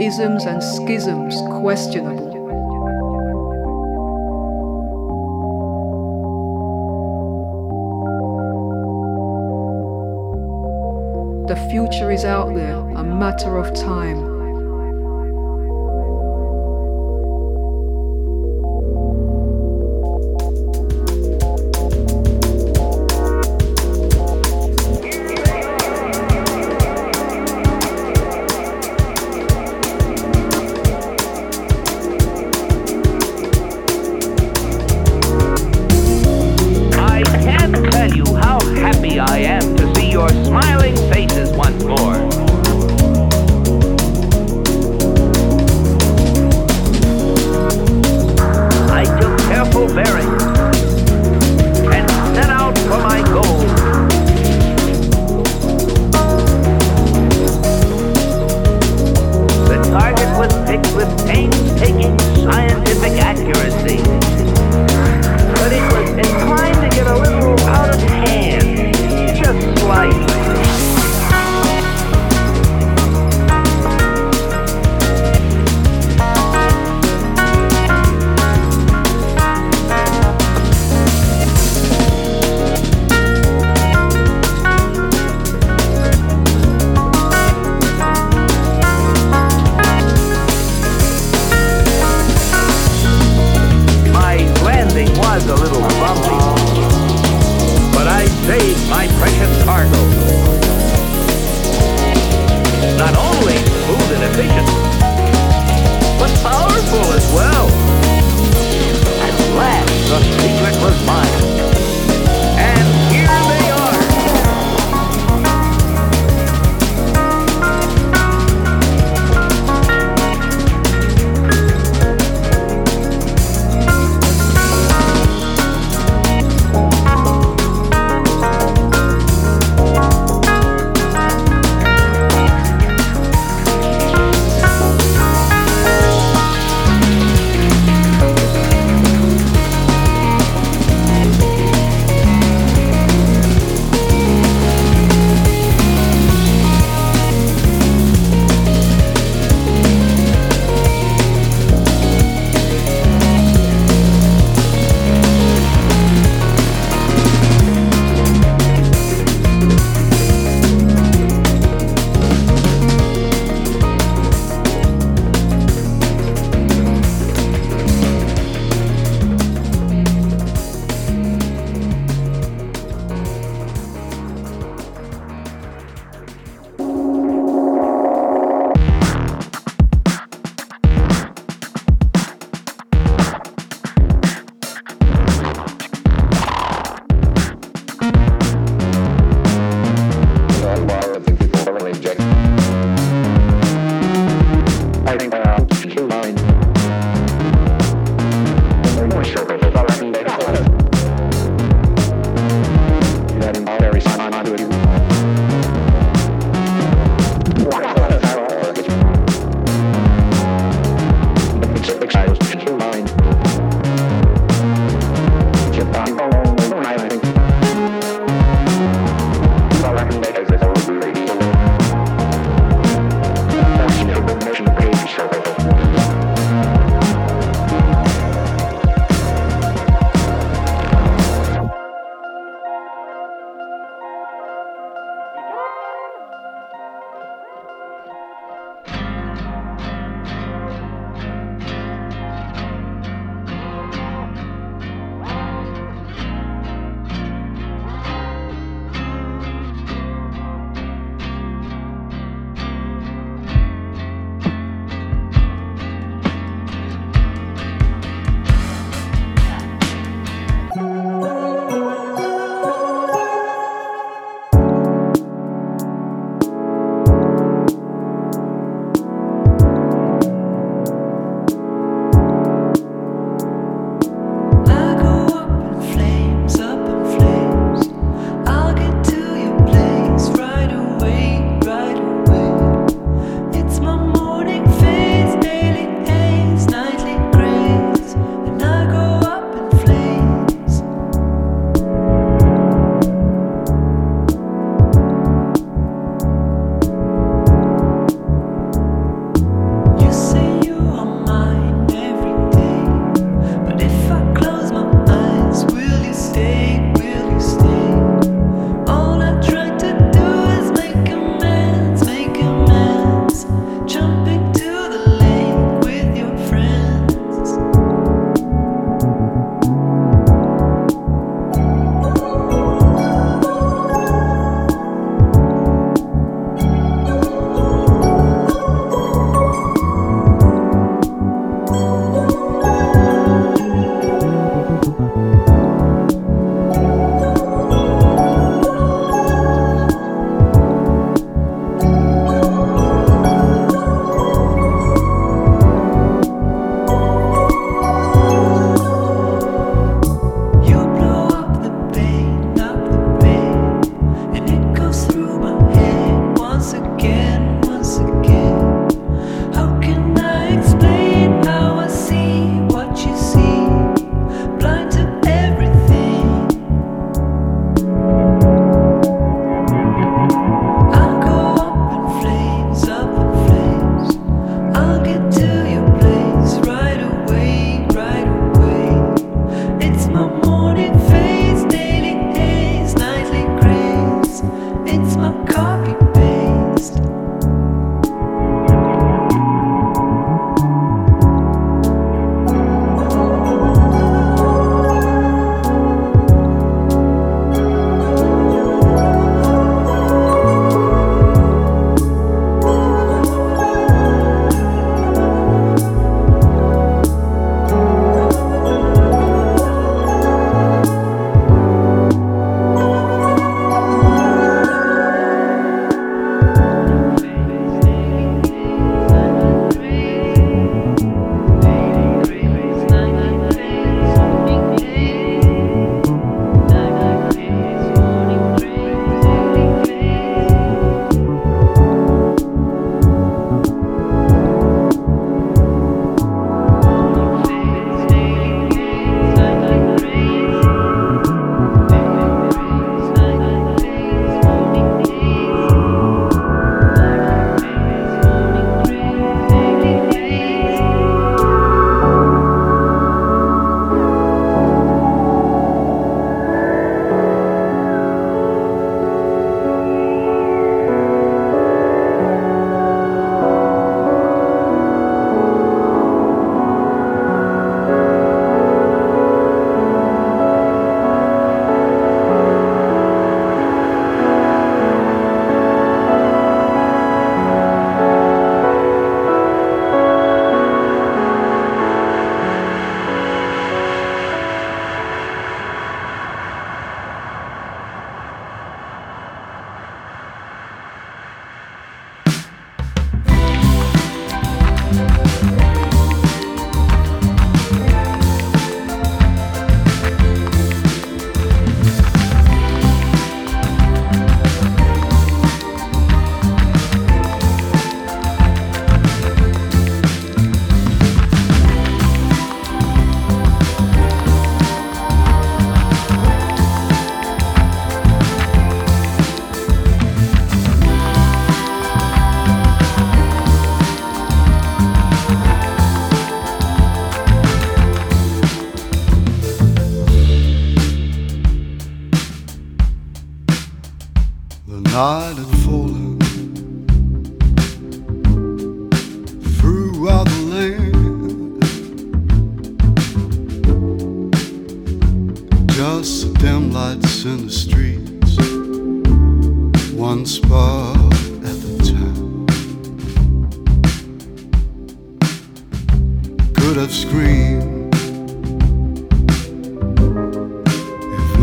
isms and schisms questionable. The future is out there, a matter of time.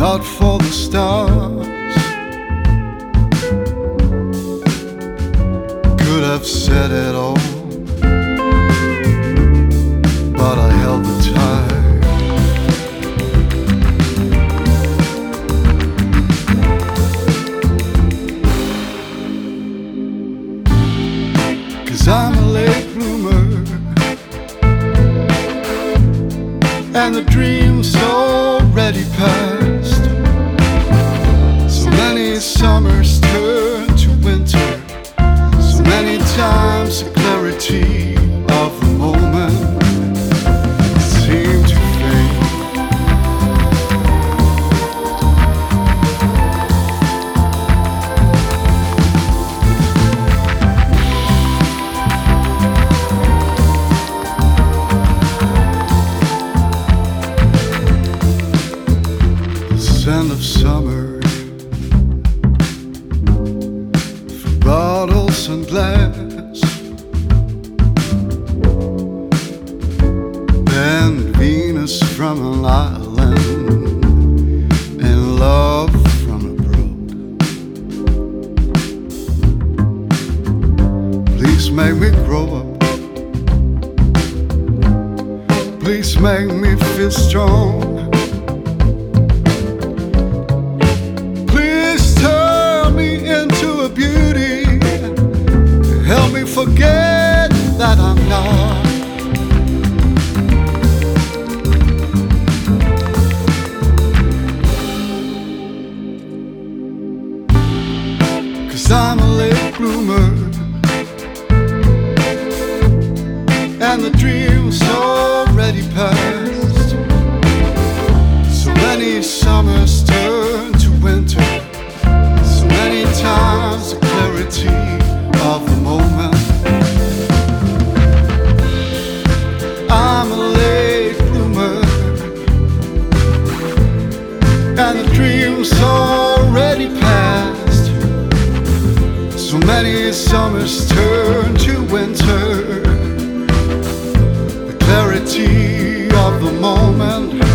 out for the stars. Could have said it all, but I held the tide. Cause I'm a late bloomer, and the dream's already passed. Turn to winter. The clarity of the moment.